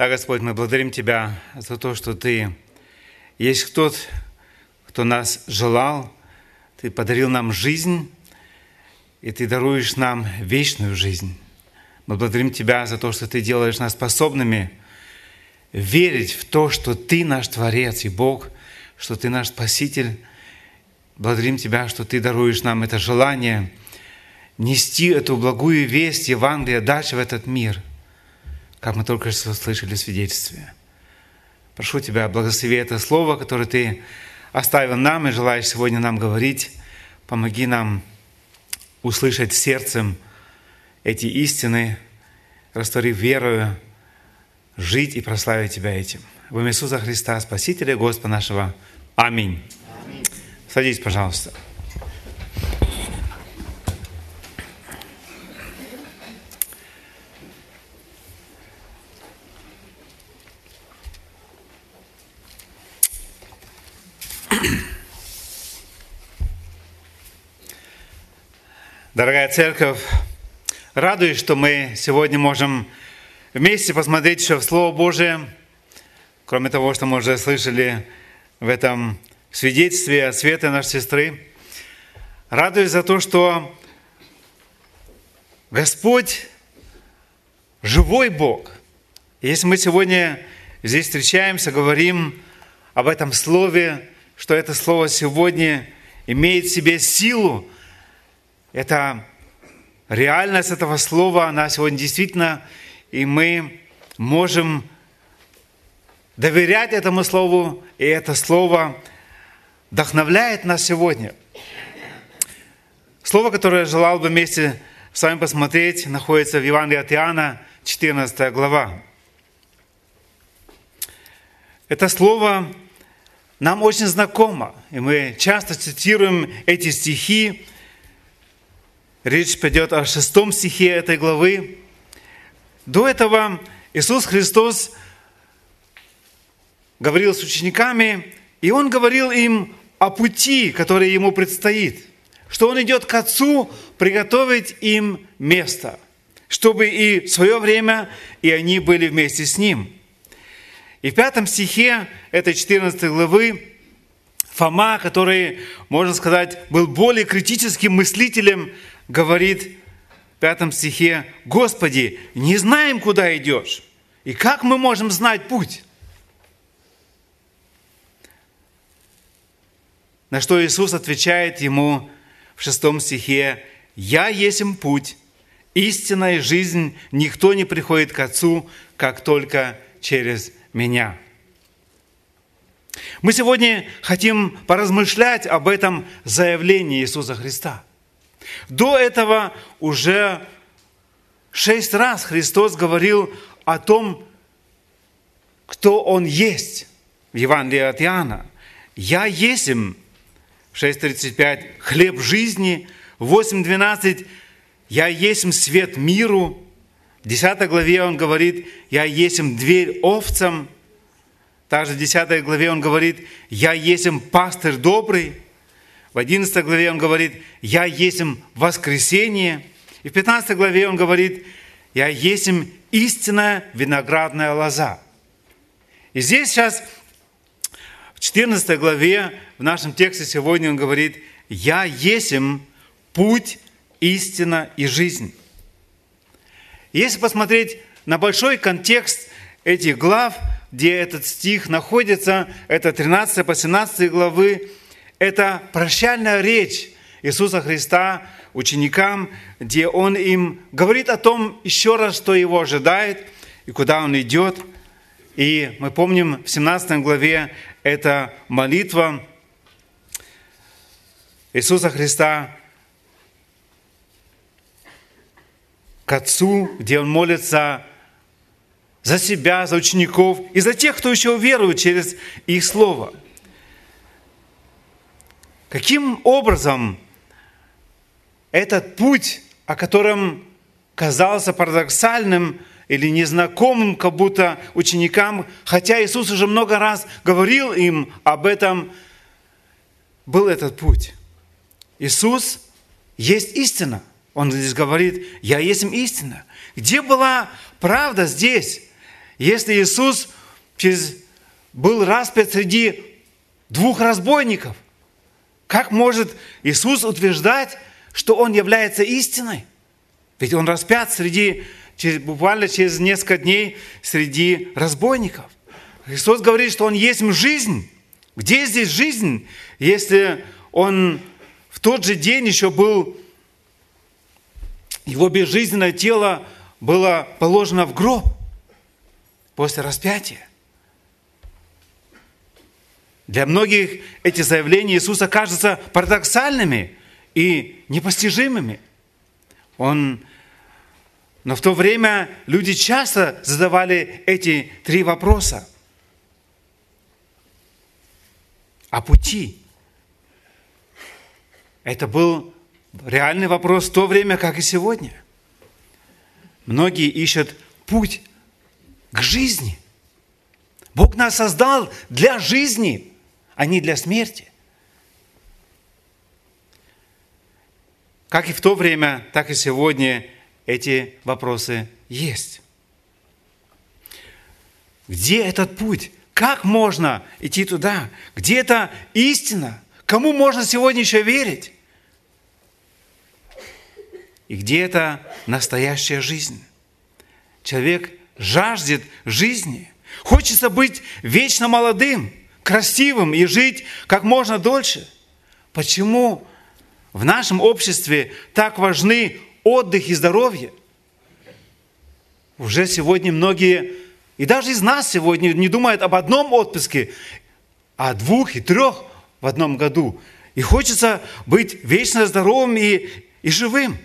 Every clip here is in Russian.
Да, Господь, мы благодарим Тебя за то, что Ты есть тот, кто нас желал, Ты подарил нам жизнь, и Ты даруешь нам вечную жизнь. Мы благодарим Тебя за то, что Ты делаешь нас способными верить в то, что Ты наш Творец и Бог, что Ты наш Спаситель. Благодарим Тебя, что Ты даруешь нам это желание нести эту благую весть Евангелия дальше в этот мир, как мы только что слышали в свидетельстве. Прошу Тебя, благослови это слово, которое Ты оставил нам и желаешь сегодня нам говорить. Помоги нам услышать сердцем эти истины, растворив верою, жить и прославить Тебя этим. Во имя Иисуса Христа, Спасителя Господа нашего. Аминь. Аминь. Садись, пожалуйста. Дорогая церковь, радуюсь, что мы сегодня можем вместе посмотреть еще в Слово Божие, кроме того, что мы уже слышали в этом свидетельстве от света нашей сестры. Радуюсь за то, что Господь живой Бог. если мы сегодня здесь встречаемся, говорим об этом Слове, что это Слово сегодня имеет в себе силу, это реальность этого слова, она сегодня действительно, и мы можем доверять этому слову, и это слово вдохновляет нас сегодня. Слово, которое я желал бы вместе с вами посмотреть, находится в Евангелии от Иоанна, 14 глава. Это слово нам очень знакомо, и мы часто цитируем эти стихи, Речь пойдет о шестом стихе этой главы. До этого Иисус Христос говорил с учениками, и Он говорил им о пути, который Ему предстоит, что Он идет к Отцу приготовить им место, чтобы и в свое время и они были вместе с Ним. И в пятом стихе этой 14 главы Фома, который, можно сказать, был более критическим мыслителем, говорит в пятом стихе, «Господи, не знаем, куда идешь, и как мы можем знать путь?» На что Иисус отвечает ему в шестом стихе, «Я есть им путь, истина и жизнь, никто не приходит к Отцу, как только через Меня». Мы сегодня хотим поразмышлять об этом заявлении Иисуса Христа – до этого уже шесть раз Христос говорил о том, кто Он есть в Евангелии от Иоанна. «Я есим» 6.35 «Хлеб жизни», 8.12 «Я есим свет миру», в 10 главе он говорит «Я есим дверь овцам», также в 10 главе он говорит «Я есим пастырь добрый», в 11 главе он говорит, «Я есим воскресение». И в 15 главе он говорит, «Я есим истинная виноградная лоза». И здесь сейчас, в 14 главе, в нашем тексте сегодня он говорит, «Я есим путь, истина и жизнь». Если посмотреть на большой контекст этих глав, где этот стих находится, это 13 по 17 главы, это прощальная речь Иисуса Христа ученикам, где Он им говорит о том еще раз, что его ожидает и куда Он идет. И мы помним в 17 главе это молитва Иисуса Христа к Отцу, где Он молится за себя, за учеников и за тех, кто еще верует через их Слово – Каким образом этот путь, о котором казался парадоксальным или незнакомым как будто ученикам, хотя Иисус уже много раз говорил им об этом, был этот путь. Иисус есть истина. Он здесь говорит, я есть истина. Где была правда здесь? Если Иисус через, был распят среди двух разбойников, как может Иисус утверждать, что Он является истиной? Ведь Он распят среди, буквально через несколько дней среди разбойников. Христос говорит, что Он есть жизнь. Где здесь жизнь, если Он в тот же день еще был, его безжизненное тело было положено в гроб после распятия? Для многих эти заявления Иисуса кажутся парадоксальными и непостижимыми. Он... Но в то время люди часто задавали эти три вопроса. О пути. Это был реальный вопрос в то время, как и сегодня. Многие ищут путь к жизни. Бог нас создал для жизни – а не для смерти. Как и в то время, так и сегодня эти вопросы есть. Где этот путь? Как можно идти туда? Где это истина? Кому можно сегодня еще верить? И где это настоящая жизнь? Человек жаждет жизни. Хочется быть вечно молодым – красивым и жить как можно дольше. Почему в нашем обществе так важны отдых и здоровье? Уже сегодня многие, и даже из нас сегодня не думают об одном отпуске, а двух и трех в одном году. И хочется быть вечно здоровым и, и живым.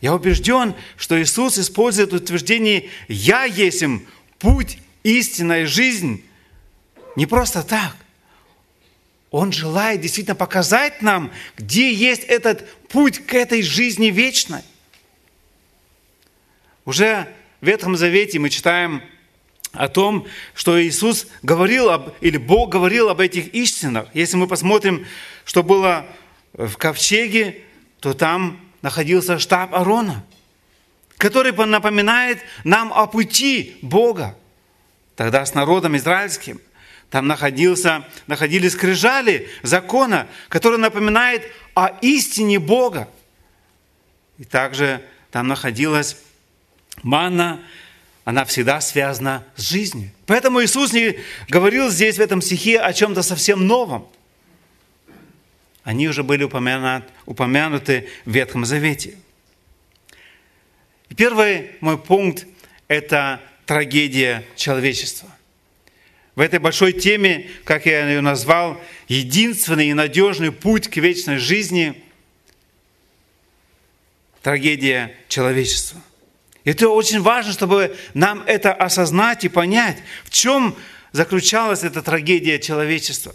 Я убежден, что Иисус использует утверждение «Я есть им путь, истинная жизнь», не просто так. Он желает действительно показать нам, где есть этот путь к этой жизни вечной. Уже в Ветхом Завете мы читаем о том, что Иисус говорил об, или Бог говорил об этих истинах. Если мы посмотрим, что было в ковчеге, то там находился штаб Арона, который напоминает нам о пути Бога. Тогда с народом израильским – там находился, находились скрижали закона, который напоминает о истине Бога. И также там находилась манна, она всегда связана с жизнью. Поэтому Иисус не говорил здесь, в этом стихе, о чем-то совсем новом. Они уже были упомянуты, в Ветхом Завете. Первый мой пункт – это трагедия человечества в этой большой теме, как я ее назвал, единственный и надежный путь к вечной жизни – трагедия человечества. И это очень важно, чтобы нам это осознать и понять, в чем заключалась эта трагедия человечества.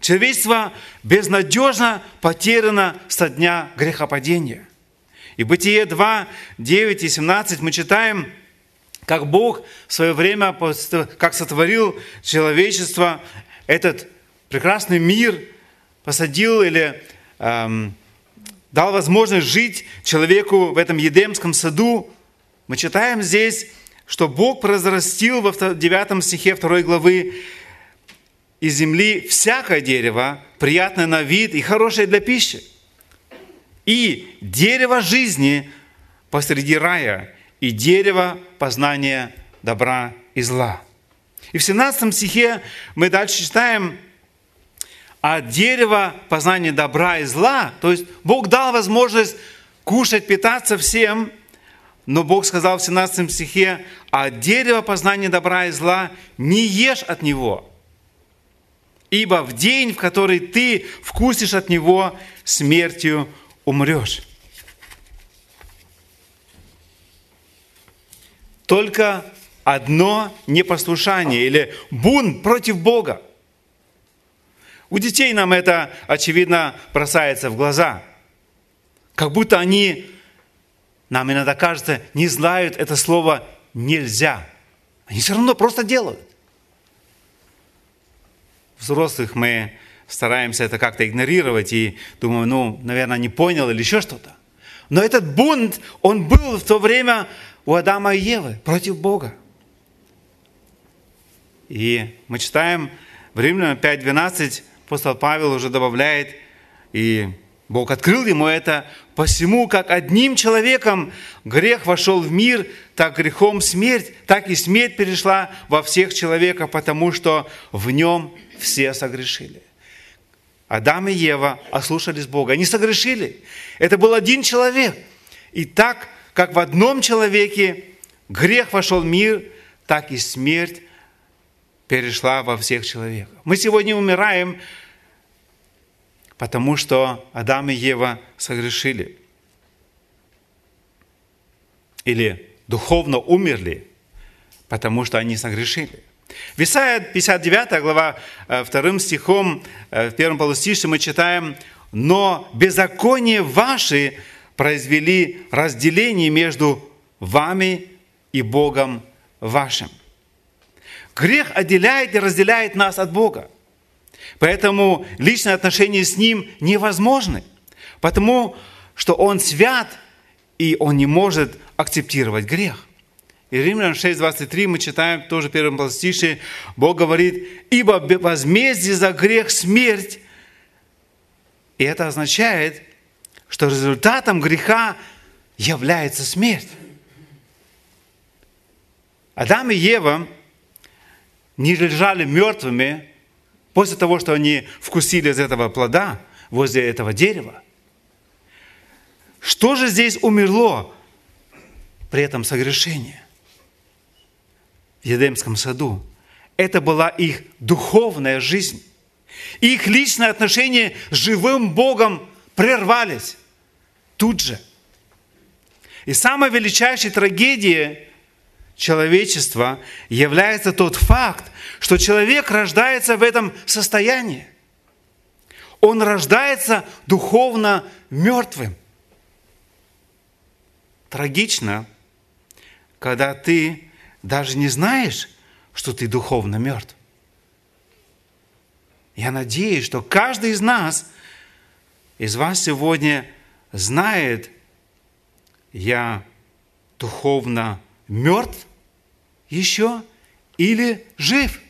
Человечество безнадежно потеряно со дня грехопадения. И Бытие 2, 9 и 17 мы читаем – как Бог в свое время, как сотворил человечество, этот прекрасный мир посадил или эм, дал возможность жить человеку в этом Едемском саду, мы читаем здесь, что Бог произрастил во 9 стихе 2 главы из земли всякое дерево, приятное на вид и хорошее для пищи. И дерево жизни посреди рая, и дерево познания добра и зла. И в 17 стихе мы дальше читаем, а дерево познания добра и зла, то есть Бог дал возможность кушать, питаться всем, но Бог сказал в 17 стихе, а дерево познания добра и зла не ешь от него, ибо в день, в который ты вкусишь от него, смертью умрешь. Только одно непослушание или бунт против Бога. У детей нам это, очевидно, бросается в глаза. Как будто они, нам иногда кажется, не знают это слово «нельзя». Они все равно просто делают. Взрослых мы стараемся это как-то игнорировать и думаем, ну, наверное, не понял или еще что-то. Но этот бунт, он был в то время у Адама и Евы против Бога. И мы читаем в Римлянам 5.12, апостол Павел уже добавляет, и Бог открыл ему это, посему, как одним человеком грех вошел в мир, так грехом смерть, так и смерть перешла во всех человеков, потому что в нем все согрешили. Адам и Ева ослушались Бога. Они согрешили. Это был один человек. И так, как в одном человеке грех вошел в мир, так и смерть перешла во всех человеках. Мы сегодня умираем, потому что Адам и Ева согрешили. Или духовно умерли, потому что они согрешили. В Исайя 59 глава 2 э, стихом, э, в первом полустише мы читаем, «Но беззаконие ваши произвели разделение между вами и Богом вашим». Грех отделяет и разделяет нас от Бога. Поэтому личные отношения с Ним невозможны, потому что Он свят, и Он не может акцептировать грех. И Римлян 6.23 мы читаем тоже в первом полстише, Бог говорит, «Ибо возмездие за грех – смерть». И это означает, что результатом греха является смерть. Адам и Ева не лежали мертвыми после того, что они вкусили из этого плода возле этого дерева. Что же здесь умерло при этом согрешении? в Едемском саду. Это была их духовная жизнь. Их личные отношения с живым Богом прервались тут же. И самой величайшей трагедией человечества является тот факт, что человек рождается в этом состоянии. Он рождается духовно мертвым. Трагично, когда ты даже не знаешь, что ты духовно мертв. Я надеюсь, что каждый из нас, из вас сегодня знает, я духовно мертв еще или жив.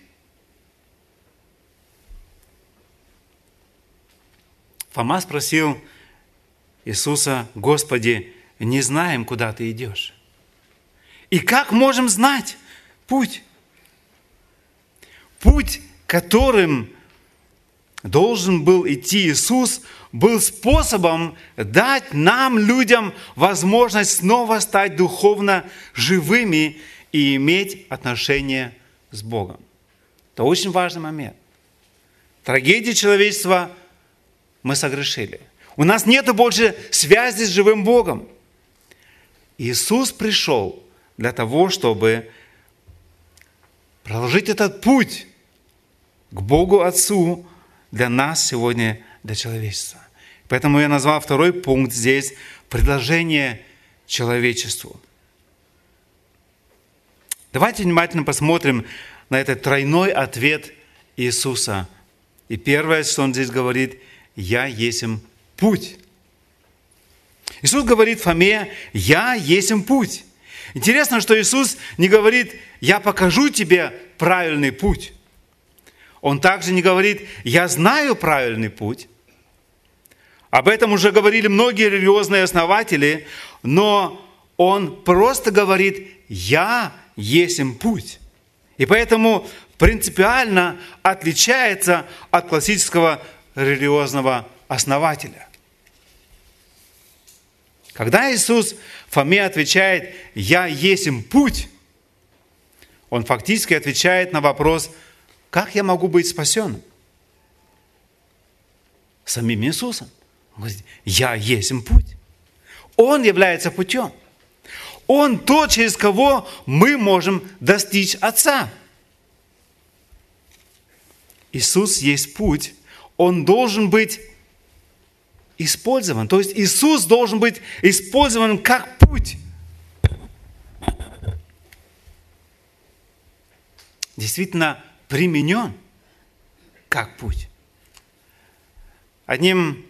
Фома спросил Иисуса, Господи, не знаем, куда ты идешь. И как можем знать путь? Путь, которым должен был идти Иисус, был способом дать нам, людям, возможность снова стать духовно живыми и иметь отношение с Богом. Это очень важный момент. Трагедия человечества мы согрешили. У нас нет больше связи с живым Богом. Иисус пришел для того, чтобы проложить этот путь к Богу Отцу для нас сегодня, для человечества. Поэтому я назвал второй пункт здесь – предложение человечеству. Давайте внимательно посмотрим на этот тройной ответ Иисуса. И первое, что Он здесь говорит – «Я есим путь». Иисус говорит Фоме, «Я есим путь». Интересно, что Иисус не говорит, я покажу тебе правильный путь. Он также не говорит, я знаю правильный путь. Об этом уже говорили многие религиозные основатели, но он просто говорит, я есть им путь. И поэтому принципиально отличается от классического религиозного основателя. Когда Иисус Фоме отвечает «Я есть им путь», он фактически отвечает на вопрос «Как я могу быть спасен?» Самим Иисусом. Он говорит «Я есть путь». Он является путем. Он тот, через кого мы можем достичь Отца. Иисус есть путь. Он должен быть использован. То есть Иисус должен быть использован как путь. Действительно применен как путь. Одним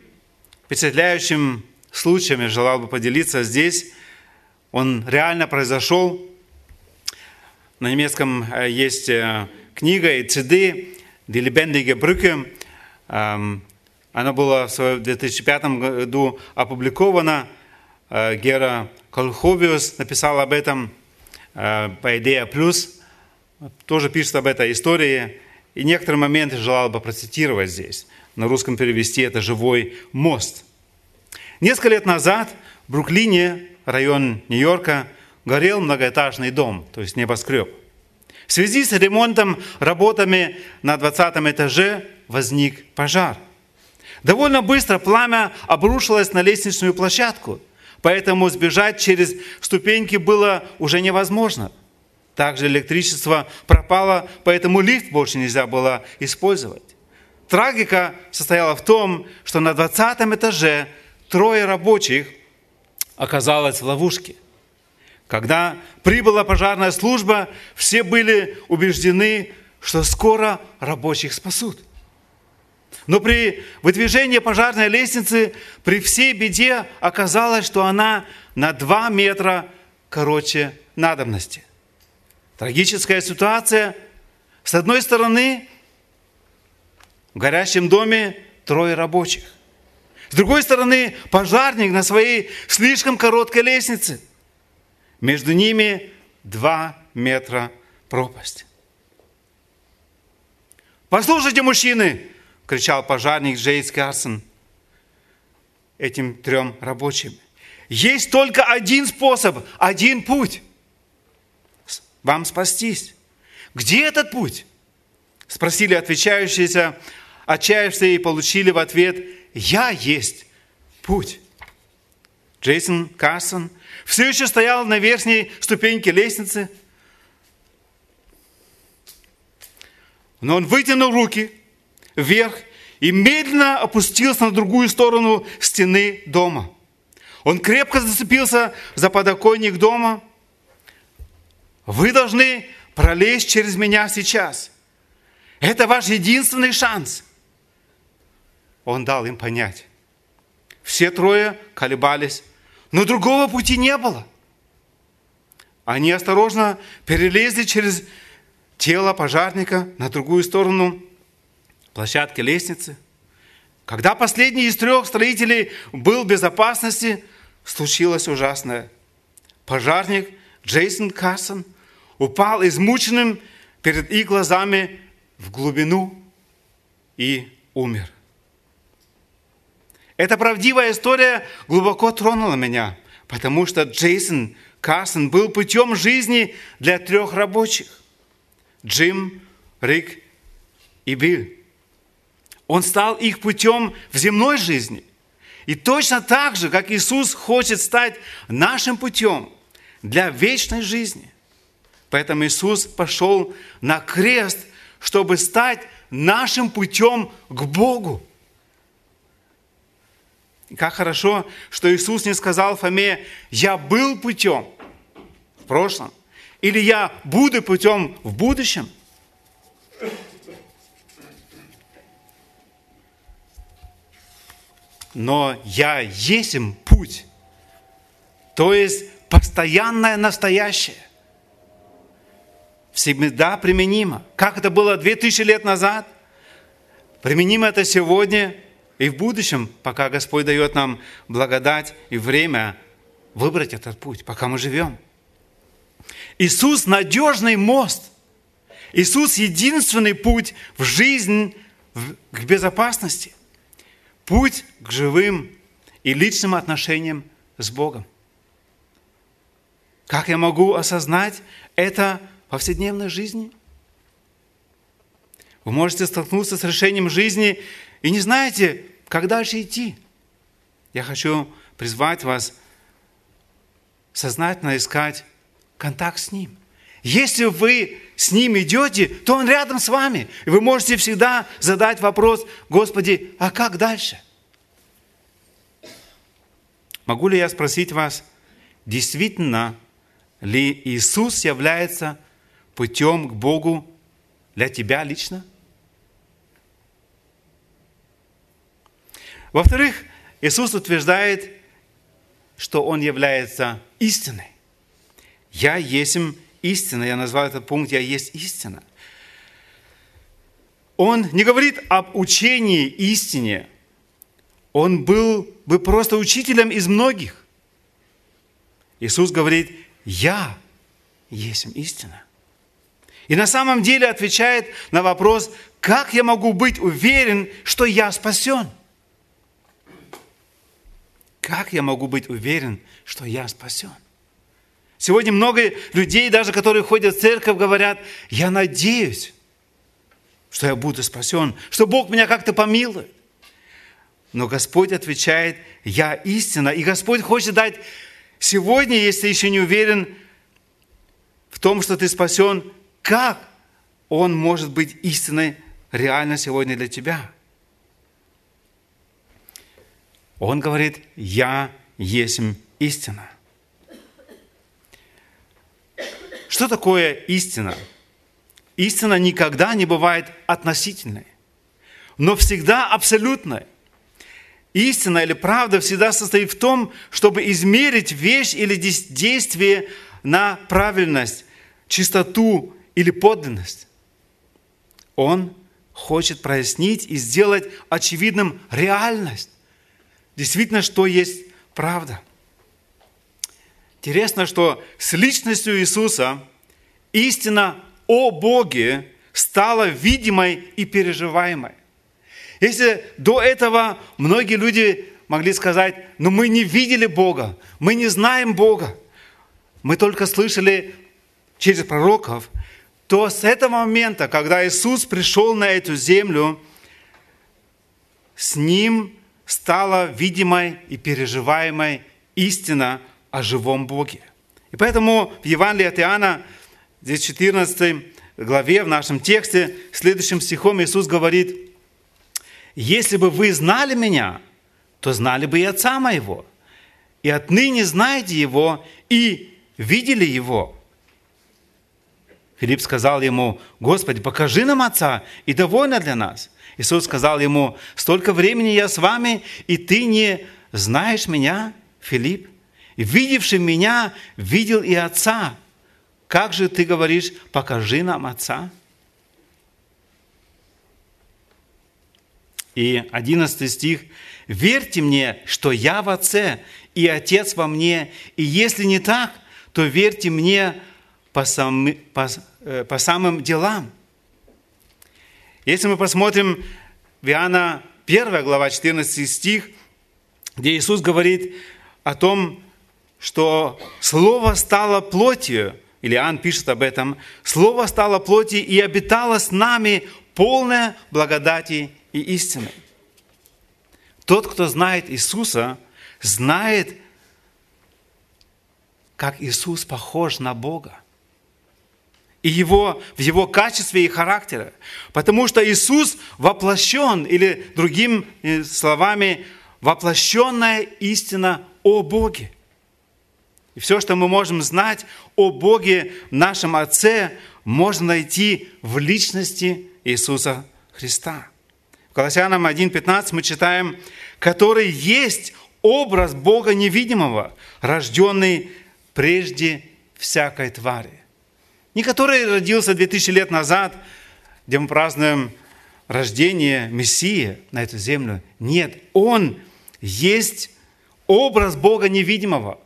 впечатляющим случаем я желал бы поделиться здесь. Он реально произошел. На немецком э, есть э, книга и CD «Die lebendige Brücke». Она была в 2005 году опубликована. Э, Гера Колховиус написал об этом по «Идея плюс». Тоже пишет об этой истории. И некоторые моменты желал бы процитировать здесь. На русском перевести это «Живой мост». Несколько лет назад в Бруклине, район Нью-Йорка, горел многоэтажный дом, то есть небоскреб. В связи с ремонтом, работами на 20 этаже возник пожар. Довольно быстро пламя обрушилось на лестничную площадку, поэтому сбежать через ступеньки было уже невозможно. Также электричество пропало, поэтому лифт больше нельзя было использовать. Трагика состояла в том, что на 20 этаже трое рабочих оказалось в ловушке. Когда прибыла пожарная служба, все были убеждены, что скоро рабочих спасут. Но при выдвижении пожарной лестницы, при всей беде оказалось, что она на 2 метра короче надобности. Трагическая ситуация. С одной стороны, в горящем доме трое рабочих. С другой стороны, пожарник на своей слишком короткой лестнице – между ними два метра пропасть. «Послушайте, мужчины!» – кричал пожарник Джейс Карсон этим трем рабочим. «Есть только один способ, один путь вам спастись. Где этот путь?» Спросили отвечающиеся, отчаявшиеся и получили в ответ «Я есть путь». Джейсон Карсон – все еще стоял на верхней ступеньке лестницы. Но он вытянул руки вверх и медленно опустился на другую сторону стены дома. Он крепко зацепился за подоконник дома. Вы должны пролезть через меня сейчас. Это ваш единственный шанс. Он дал им понять. Все трое колебались но другого пути не было. Они осторожно перелезли через тело пожарника на другую сторону площадки лестницы. Когда последний из трех строителей был в безопасности, случилось ужасное. Пожарник Джейсон Карсон упал измученным перед их глазами в глубину и умер. Эта правдивая история глубоко тронула меня, потому что Джейсон Карсон был путем жизни для трех рабочих. Джим, Рик и Билл. Он стал их путем в земной жизни. И точно так же, как Иисус хочет стать нашим путем для вечной жизни. Поэтому Иисус пошел на крест, чтобы стать нашим путем к Богу. Как хорошо, что Иисус не сказал Фоме, я был путем в прошлом, или я буду путем в будущем. Но я есть им путь, то есть постоянное настоящее, всегда применимо. Как это было 2000 лет назад, применимо это сегодня – и в будущем, пока Господь дает нам благодать и время выбрать этот путь, пока мы живем. Иисус – надежный мост. Иисус – единственный путь в жизнь, к безопасности. Путь к живым и личным отношениям с Богом. Как я могу осознать это повседневной жизни? Вы можете столкнуться с решением жизни и не знаете, как дальше идти. Я хочу призвать вас сознательно искать контакт с Ним. Если вы с Ним идете, то Он рядом с вами. И вы можете всегда задать вопрос, Господи, а как дальше? Могу ли я спросить вас, действительно ли Иисус является путем к Богу для тебя лично? Во-вторых, Иисус утверждает, что Он является истиной. Я есть истина. Я назвал этот пункт «Я есть истина». он не говорит об учении истине. Он был бы просто учителем из многих. Иисус говорит, я есть истина. И на самом деле отвечает на вопрос, как я могу быть уверен, что я спасен? Как я могу быть уверен, что я спасен? Сегодня много людей, даже которые ходят в церковь, говорят, я надеюсь, что я буду спасен, что Бог меня как-то помилует. Но Господь отвечает, я истина. И Господь хочет дать сегодня, если еще не уверен в том, что ты спасен, как Он может быть истиной реально сегодня для тебя? Он говорит, я есть истина. Что такое истина? Истина никогда не бывает относительной, но всегда абсолютной. Истина или правда всегда состоит в том, чтобы измерить вещь или действие на правильность, чистоту или подлинность. Он хочет прояснить и сделать очевидным реальность. Действительно, что есть правда. Интересно, что с личностью Иисуса истина о Боге стала видимой и переживаемой. Если до этого многие люди могли сказать, но «Ну, мы не видели Бога, мы не знаем Бога, мы только слышали через пророков, то с этого момента, когда Иисус пришел на эту землю, с Ним стала видимой и переживаемой истина о живом Боге. И поэтому в Евангелии от Иоанна, здесь 14 главе, в нашем тексте, следующим стихом Иисус говорит, «Если бы вы знали Меня, то знали бы и Отца Моего, и отныне знаете Его и видели Его». Филипп сказал ему, «Господи, покажи нам Отца, и довольно для нас». Иисус сказал ему, «Столько времени я с вами, и ты не знаешь Меня, Филипп? Видевший Меня, видел и Отца. Как же ты говоришь, покажи нам Отца?» И 11 стих. «Верьте мне, что я в Отце, и Отец во мне, и если не так, то верьте мне по, сам, по, э, по самым делам». Если мы посмотрим в Иоанна 1 глава 14 стих, где Иисус говорит о том, что Слово стало плотью, или Иоанн пишет об этом, Слово стало плотью и обитало с нами полное благодати и истины. Тот, кто знает Иисуса, знает, как Иисус похож на Бога и его, в его качестве и характере. Потому что Иисус воплощен, или другими э, словами, воплощенная истина о Боге. И все, что мы можем знать о Боге, нашем Отце, можно найти в личности Иисуса Христа. В Колоссянам 1.15 мы читаем, который есть образ Бога невидимого, рожденный прежде всякой твари не который родился 2000 лет назад, где мы празднуем рождение Мессии на эту землю. Нет, Он есть образ Бога невидимого.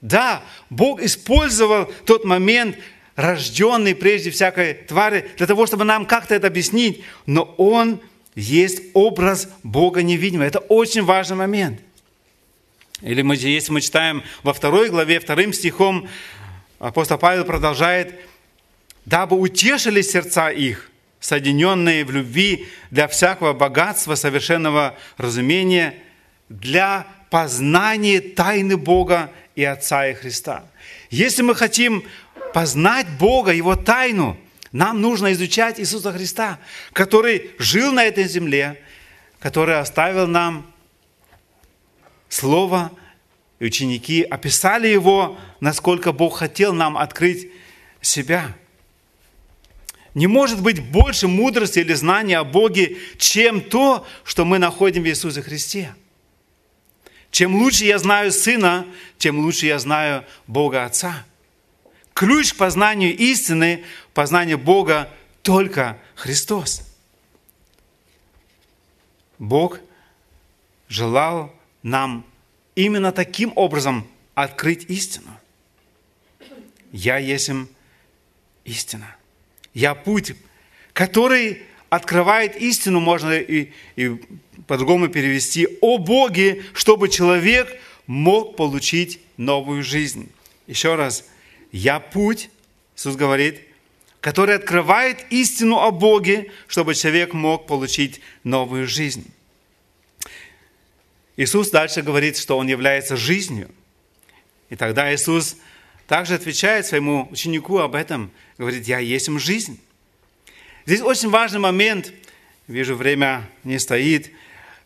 Да, Бог использовал тот момент, рожденный прежде всякой твари, для того, чтобы нам как-то это объяснить, но Он есть образ Бога невидимого. Это очень важный момент. Или мы, если мы читаем во второй главе, вторым стихом, апостол Павел продолжает, дабы утешили сердца их, соединенные в любви для всякого богатства, совершенного разумения, для познания тайны Бога и Отца и Христа. Если мы хотим познать Бога, Его тайну, нам нужно изучать Иисуса Христа, который жил на этой земле, который оставил нам Слово и ученики описали его, насколько Бог хотел нам открыть себя. Не может быть больше мудрости или знания о Боге, чем то, что мы находим в Иисусе Христе. Чем лучше я знаю Сына, тем лучше я знаю Бога Отца. Ключ к познанию истины, познанию Бога только Христос. Бог желал нам именно таким образом открыть истину. Я есть истина. Я путь, который открывает истину, можно и, и по-другому перевести, о Боге, чтобы человек мог получить новую жизнь. Еще раз, я путь, Иисус говорит, который открывает истину о Боге, чтобы человек мог получить новую жизнь. Иисус дальше говорит, что Он является жизнью. И тогда Иисус также отвечает своему ученику об этом, говорит, я есть им жизнь. Здесь очень важный момент, вижу, время не стоит,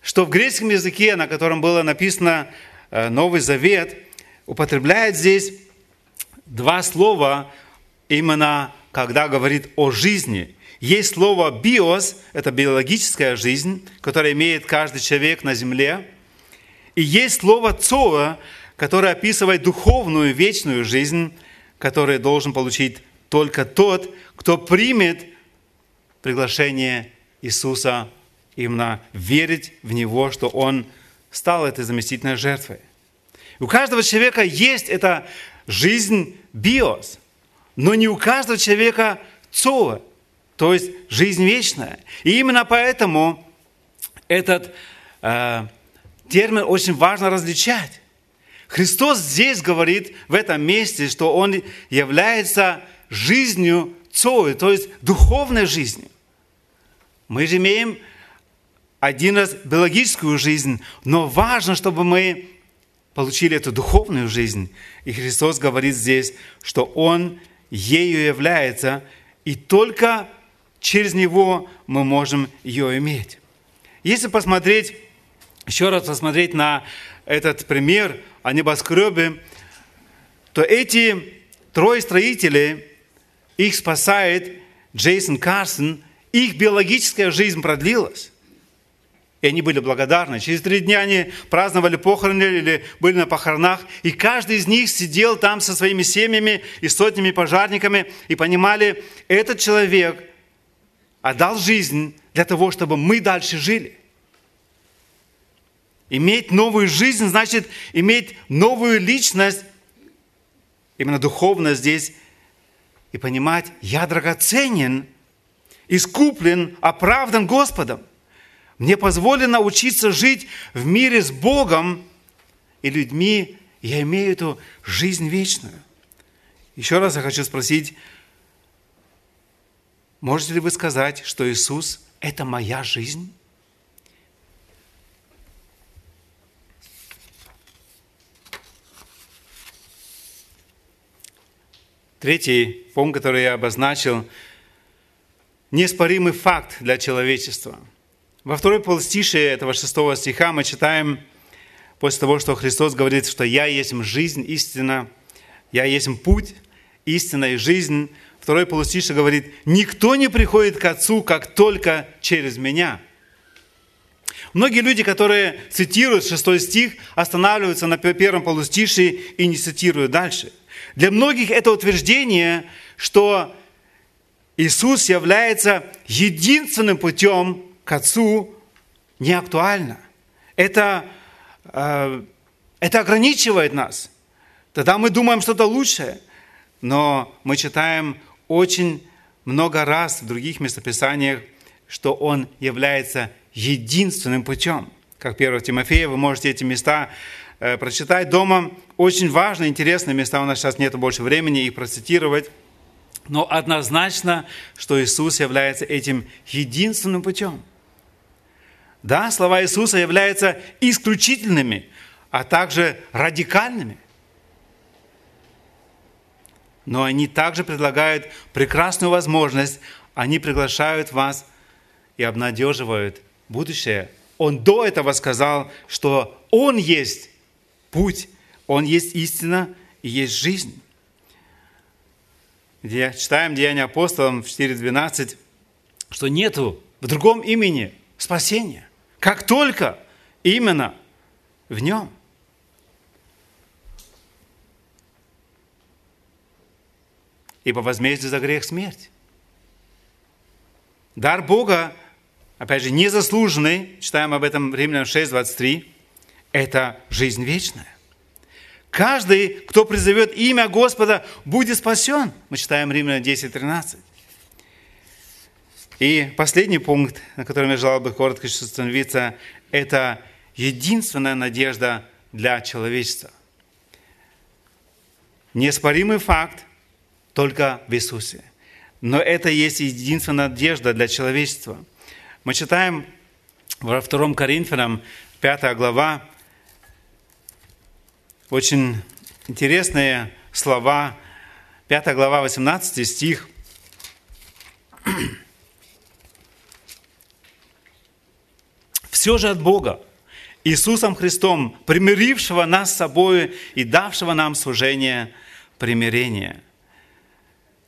что в греческом языке, на котором было написано э, Новый Завет, употребляет здесь два слова именно когда говорит о жизни. Есть слово «биос» – это биологическая жизнь, которая имеет каждый человек на земле. И есть слово «цоа», которое описывает духовную вечную жизнь, которую должен получить только тот, кто примет приглашение Иисуса именно верить в Него, что Он стал этой заместительной жертвой. У каждого человека есть эта жизнь биос – но не у каждого человека цоа, то есть жизнь вечная. И именно поэтому этот э, термин очень важно различать. Христос здесь говорит в этом месте, что Он является жизнью цои, то есть духовной жизнью. Мы же имеем один раз биологическую жизнь, но важно, чтобы мы получили эту духовную жизнь. И Христос говорит здесь, что Он ею является, и только через него мы можем ее иметь. Если посмотреть, еще раз посмотреть на этот пример о небоскребе, то эти трое строителей, их спасает Джейсон Карсон, их биологическая жизнь продлилась. И они были благодарны. Через три дня они праздновали похороны или были на похоронах. И каждый из них сидел там со своими семьями и сотнями пожарниками и понимали, этот человек отдал жизнь для того, чтобы мы дальше жили. Иметь новую жизнь значит иметь новую личность, именно духовно здесь, и понимать, я драгоценен, искуплен, оправдан Господом – мне позволено учиться жить в мире с Богом и людьми. Я имею эту жизнь вечную. Еще раз я хочу спросить, можете ли вы сказать, что Иисус – это моя жизнь? Третий пункт, который я обозначил, неоспоримый факт для человечества – во второй полстише этого шестого стиха мы читаем, после того, что Христос говорит, что «Я есть жизнь, истина, я есть путь, истина и жизнь». Второй полустише говорит, «Никто не приходит к Отцу, как только через Меня». Многие люди, которые цитируют шестой стих, останавливаются на первом полустише и не цитируют дальше. Для многих это утверждение, что Иисус является единственным путем к Отцу не актуально. Это, э, это ограничивает нас. Тогда мы думаем что-то лучшее. Но мы читаем очень много раз в других местописаниях, что Он является единственным путем. Как 1 Тимофея, вы можете эти места прочитать дома. Очень важные, интересные места. У нас сейчас нет больше времени их процитировать. Но однозначно, что Иисус является этим единственным путем – да, слова Иисуса являются исключительными, а также радикальными. Но они также предлагают прекрасную возможность. Они приглашают вас и обнадеживают будущее. Он до этого сказал, что Он есть путь, Он есть истина и есть жизнь. Читаем Деяния апостолам в 4.12, что нету в другом имени спасения – как только именно в нем. Ибо возмездие за грех смерть. Дар Бога, опять же, незаслуженный, читаем об этом Римлянам 6, 23, это жизнь вечная. Каждый, кто призовет имя Господа, будет спасен. Мы читаем Римлянам 10, 13. И последний пункт, на котором я желал бы коротко остановиться, это единственная надежда для человечества. Неоспоримый факт только в Иисусе. Но это есть единственная надежда для человечества. Мы читаем во 2 Коринфянам 5 глава очень интересные слова. 5 глава, 18 стих. Все же от Бога, Иисусом Христом, примирившего нас с собой и давшего нам служение примирения.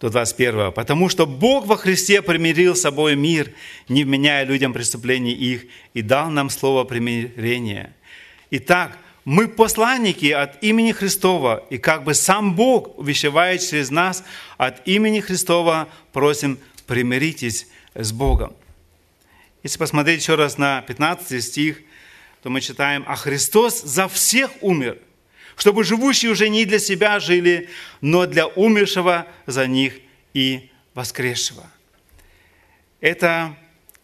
До 21. «Потому что Бог во Христе примирил с собой мир, не вменяя людям преступлений их, и дал нам слово примирения. Итак, мы посланники от имени Христова, и как бы сам Бог увещевает через нас от имени Христова, просим, примиритесь с Богом. Если посмотреть еще раз на 15 стих, то мы читаем, «А Христос за всех умер, чтобы живущие уже не для себя жили, но для умершего за них и воскресшего». Это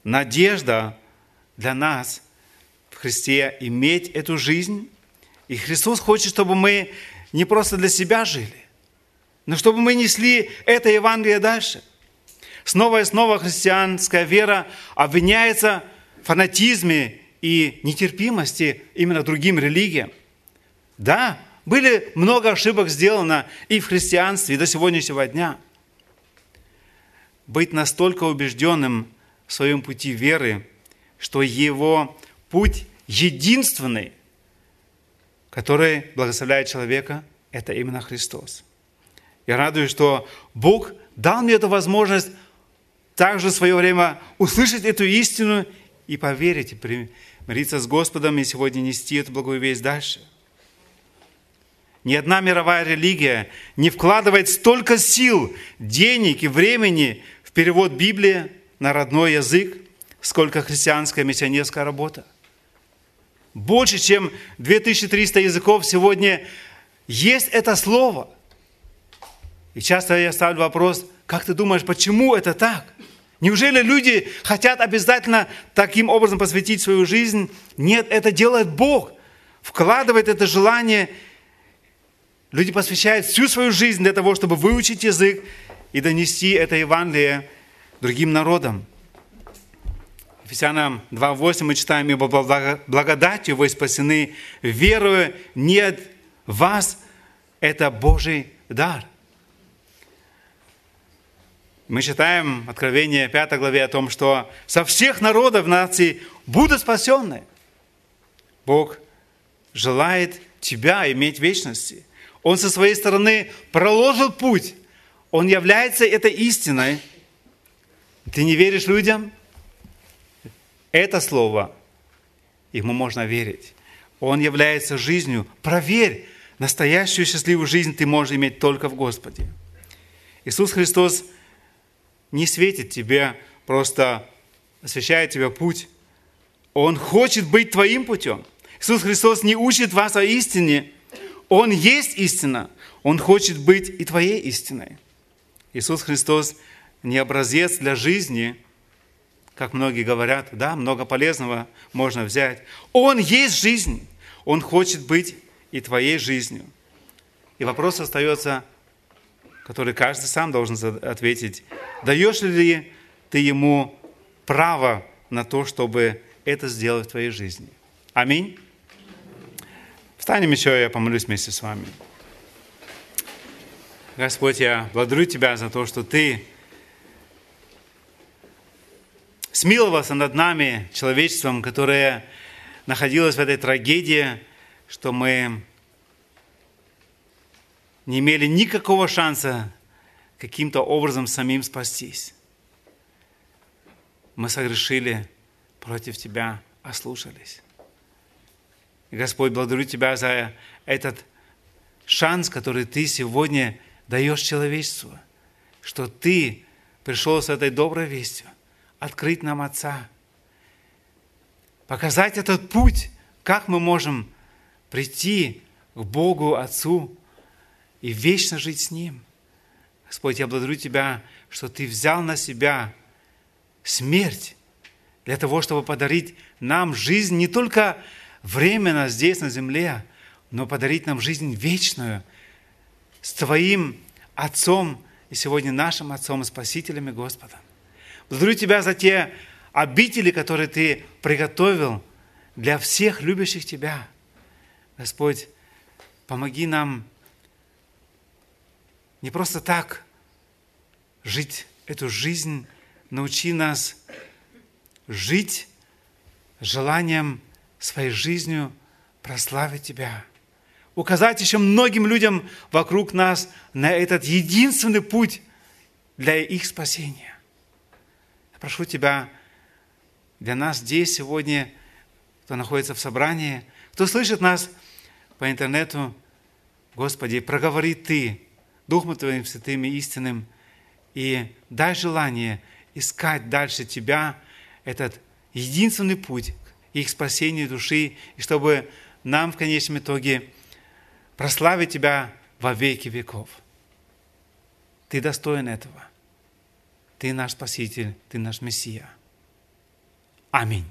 надежда для нас в Христе иметь эту жизнь. И Христос хочет, чтобы мы не просто для себя жили, но чтобы мы несли это Евангелие дальше – Снова и снова христианская вера обвиняется в фанатизме и нетерпимости именно другим религиям. Да, были много ошибок сделано и в христианстве, и до сегодняшнего дня. Быть настолько убежденным в своем пути веры, что его путь единственный, который благословляет человека, это именно Христос. Я радуюсь, что Бог дал мне эту возможность также в свое время услышать эту истину и поверить, и примириться с Господом, и сегодня нести эту благую весть дальше. Ни одна мировая религия не вкладывает столько сил, денег и времени в перевод Библии на родной язык, сколько христианская миссионерская работа. Больше, чем 2300 языков сегодня есть это слово. И часто я ставлю вопрос, как ты думаешь, почему это так? Неужели люди хотят обязательно таким образом посвятить свою жизнь? Нет, это делает Бог. Вкладывает это желание. Люди посвящают всю свою жизнь для того, чтобы выучить язык и донести это Евангелие другим народам. Ефесянам 2.8 мы читаем, «Ибо благодатью вы спасены, веруя не от вас, это Божий дар». Мы читаем Откровение 5 главе о том, что со всех народов наций будут спасенные. Бог желает тебя иметь вечности. Он со своей стороны проложил путь. Он является этой истиной. Ты не веришь людям? Это слово, ему можно верить. Он является жизнью. Проверь, настоящую счастливую жизнь ты можешь иметь только в Господе. Иисус Христос – не светит тебе, просто освещает тебе путь. Он хочет быть твоим путем. Иисус Христос не учит вас о истине. Он есть истина. Он хочет быть и твоей истиной. Иисус Христос не образец для жизни, как многие говорят, да, много полезного можно взять. Он есть жизнь. Он хочет быть и твоей жизнью. И вопрос остается, который каждый сам должен ответить. Даешь ли ты ему право на то, чтобы это сделать в твоей жизни? Аминь. Встанем еще, я помолюсь вместе с вами. Господь, я благодарю Тебя за то, что Ты смиловался над нами, человечеством, которое находилось в этой трагедии, что мы не имели никакого шанса каким-то образом самим спастись. Мы согрешили против Тебя, ослушались. И, Господь, благодарю Тебя за этот шанс, который Ты сегодня даешь человечеству, что Ты пришел с этой доброй вестью открыть нам Отца, показать этот путь, как мы можем прийти к Богу Отцу и вечно жить с Ним. Господь, я благодарю Тебя, что Ты взял на себя смерть для того, чтобы подарить нам жизнь не только временно здесь, на земле, но подарить нам жизнь вечную с Твоим Отцом и сегодня нашим Отцом и Спасителем и Господом. Благодарю Тебя за те обители, которые Ты приготовил для всех любящих Тебя. Господь, помоги нам не просто так жить эту жизнь, научи нас жить желанием своей жизнью прославить Тебя. Указать еще многим людям вокруг нас на этот единственный путь для их спасения. Прошу Тебя, для нас здесь сегодня, кто находится в собрании, кто слышит нас по интернету, Господи, проговори Ты Духом Твоим святым и истинным, и дай желание искать дальше Тебя, этот единственный путь их спасению души, и чтобы нам в конечном итоге прославить Тебя во веки веков. Ты достоин этого. Ты наш Спаситель, Ты наш Мессия. Аминь.